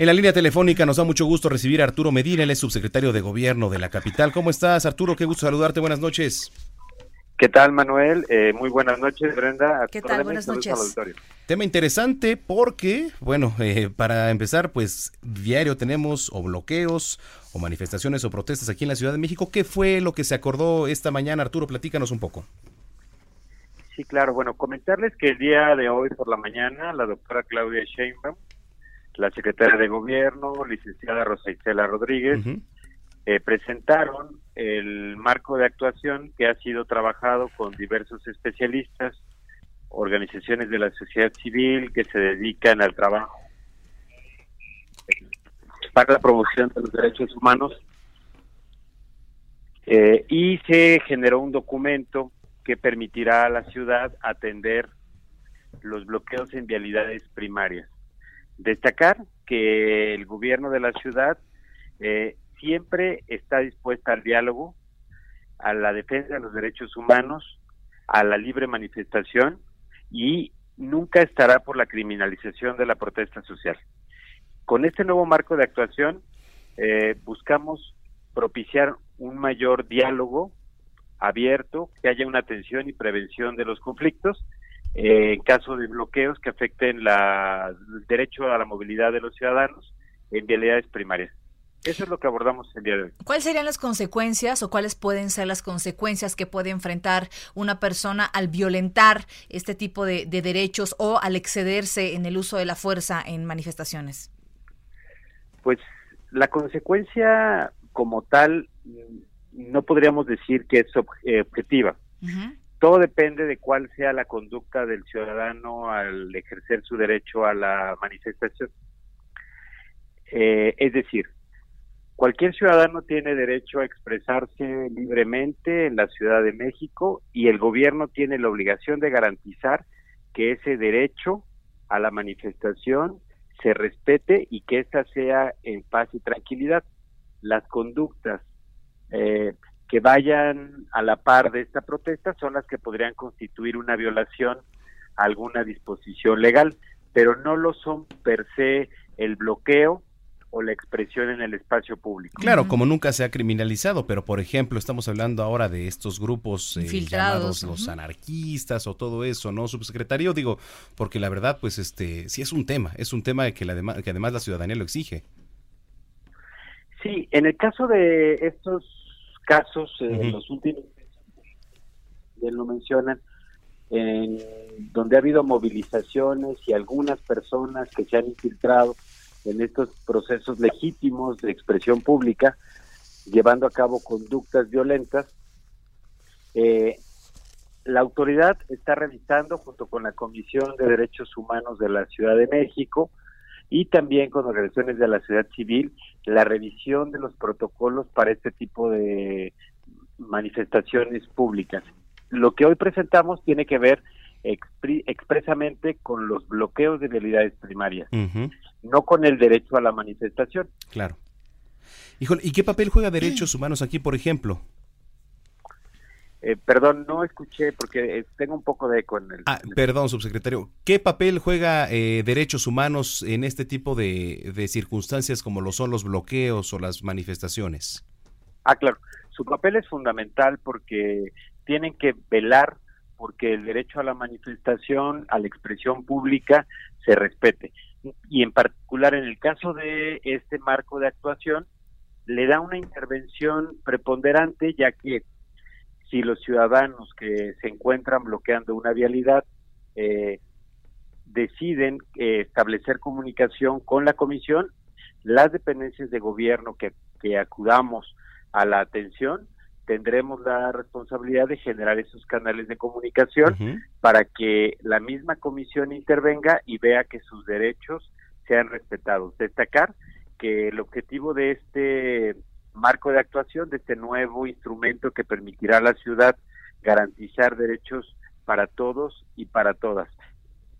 En la línea telefónica nos da mucho gusto recibir a Arturo Medina, el es subsecretario de Gobierno de la capital. ¿Cómo estás, Arturo? Qué gusto saludarte. Buenas noches. ¿Qué tal, Manuel? Eh, muy buenas noches, Brenda. ¿Qué tal? Buenas noches. Tema interesante porque, bueno, eh, para empezar, pues diario tenemos o bloqueos o manifestaciones o protestas aquí en la Ciudad de México. ¿Qué fue lo que se acordó esta mañana, Arturo? Platícanos un poco. Sí, claro. Bueno, comentarles que el día de hoy por la mañana la doctora Claudia Sheinbaum la secretaria de Gobierno, licenciada Rosa Isela Rodríguez, eh, presentaron el marco de actuación que ha sido trabajado con diversos especialistas, organizaciones de la sociedad civil que se dedican al trabajo para la promoción de los derechos humanos eh, y se generó un documento que permitirá a la ciudad atender los bloqueos en vialidades primarias. Destacar que el gobierno de la ciudad eh, siempre está dispuesta al diálogo, a la defensa de los derechos humanos, a la libre manifestación y nunca estará por la criminalización de la protesta social. Con este nuevo marco de actuación eh, buscamos propiciar un mayor diálogo abierto, que haya una atención y prevención de los conflictos eh, en caso de bloqueos que afecten la, el derecho a la movilidad de los ciudadanos en vialidades primarias. Eso es lo que abordamos el día de hoy. ¿Cuáles serían las consecuencias o cuáles pueden ser las consecuencias que puede enfrentar una persona al violentar este tipo de, de derechos o al excederse en el uso de la fuerza en manifestaciones? Pues la consecuencia como tal no podríamos decir que es eh, objetiva. Todo depende de cuál sea la conducta del ciudadano al ejercer su derecho a la manifestación. Eh, es decir, cualquier ciudadano tiene derecho a expresarse libremente en la Ciudad de México y el gobierno tiene la obligación de garantizar que ese derecho a la manifestación se respete y que ésta sea en paz y tranquilidad. Las conductas eh, que vayan a la par de esta protesta son las que podrían constituir una violación a alguna disposición legal, pero no lo son per se el bloqueo o la expresión en el espacio público. Claro, como nunca se ha criminalizado, pero por ejemplo, estamos hablando ahora de estos grupos eh, llamados los anarquistas o todo eso, ¿no, subsecretario? Digo, porque la verdad, pues este, sí es un tema, es un tema que, la que además la ciudadanía lo exige. Sí, en el caso de estos casos en los últimos bien lo mencionan, en donde ha habido movilizaciones y algunas personas que se han infiltrado en estos procesos legítimos de expresión pública, llevando a cabo conductas violentas. Eh, la autoridad está revisando junto con la Comisión de Derechos Humanos de la Ciudad de México y también con organizaciones de la sociedad civil la revisión de los protocolos para este tipo de manifestaciones públicas. Lo que hoy presentamos tiene que ver expresamente con los bloqueos de realidades primarias, no con el derecho a la manifestación. Claro. Híjole, ¿y qué papel juega derechos humanos aquí, por ejemplo? Eh, perdón, no escuché porque eh, tengo un poco de eco en el... Ah, perdón, subsecretario. ¿Qué papel juega eh, derechos humanos en este tipo de, circunstancias como lo son los bloqueos o las manifestaciones? Ah, claro. Su papel es fundamental porque tienen que velar porque el derecho a la manifestación, a la expresión pública, se respete. Y en particular en el caso de este marco de actuación, le da una intervención preponderante ya que si los ciudadanos que se encuentran bloqueando una vialidad eh, deciden eh, establecer comunicación con la comisión, las dependencias de gobierno que, que acudamos a la atención tendremos la responsabilidad de generar esos canales de comunicación para que la misma comisión intervenga y vea que sus derechos sean respetados. Destacar que el objetivo de este marco de actuación, de este nuevo instrumento que permitirá a la ciudad garantizar derechos para todos y para todas.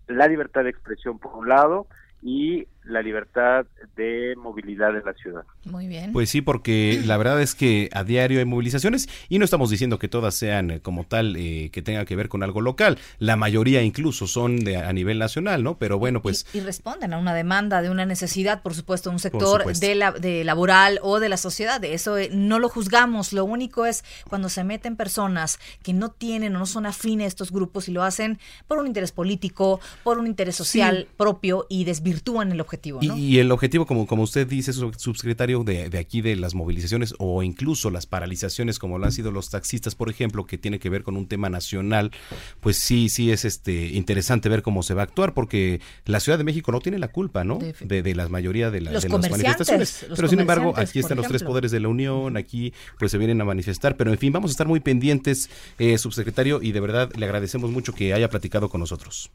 La libertad de expresión por un lado, y la libertad de movilidad en la ciudad. Muy bien. Pues sí, porque la verdad es que a diario hay movilizaciones y no estamos diciendo que todas sean eh, como tal eh, que tengan que ver con algo local. La mayoría incluso son de a nivel nacional, ¿no? Pero bueno, pues y, responden a una demanda, de una necesidad, por supuesto, un sector de la de laboral o de la sociedad. De eso eh, no lo juzgamos. Lo único es cuando se meten personas que no tienen o no son afines a estos grupos y lo hacen por un interés político, por un interés social propio y desvirtuado virtúan el objetivo. ¿No? Y, el objetivo, como, como usted dice, subsecretario, de, de, aquí de las movilizaciones o incluso las paralizaciones, como lo han sido los taxistas, por ejemplo, que tiene que ver con un tema nacional, pues sí, sí es este interesante ver cómo se va a actuar, porque la Ciudad de México no tiene la culpa, ¿no? De, de, la mayoría de, las manifestaciones. pero sin embargo, aquí están los tres poderes de la Unión, aquí pues se vienen a manifestar, pero en fin, vamos a estar muy pendientes, eh, subsecretario, y de verdad le agradecemos mucho que haya platicado con nosotros.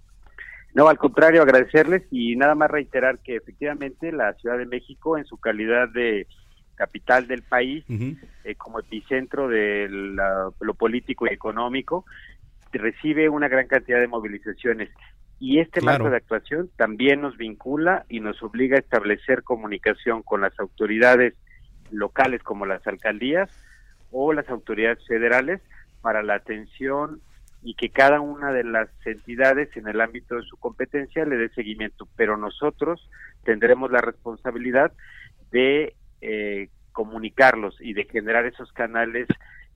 No, al contrario, agradecerles y nada más reiterar que efectivamente la Ciudad de México, en su calidad de capital del país, eh, como epicentro de lo político y económico, recibe una gran cantidad de movilizaciones. Y este marco de actuación también nos vincula y nos obliga a establecer comunicación con las autoridades locales como las alcaldías o las autoridades federales para la atención y que cada una de las entidades en el ámbito de su competencia le dé seguimiento, pero nosotros tendremos la responsabilidad de eh, comunicarlos y de generar esos canales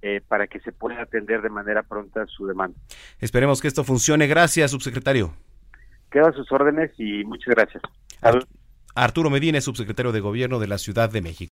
eh, para que se pueda atender de manera pronta su demanda. Esperemos que esto funcione. Gracias, subsecretario. Quedo a sus órdenes y muchas gracias. Arturo Medina, subsecretario de Gobierno de la Ciudad de México.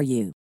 for you.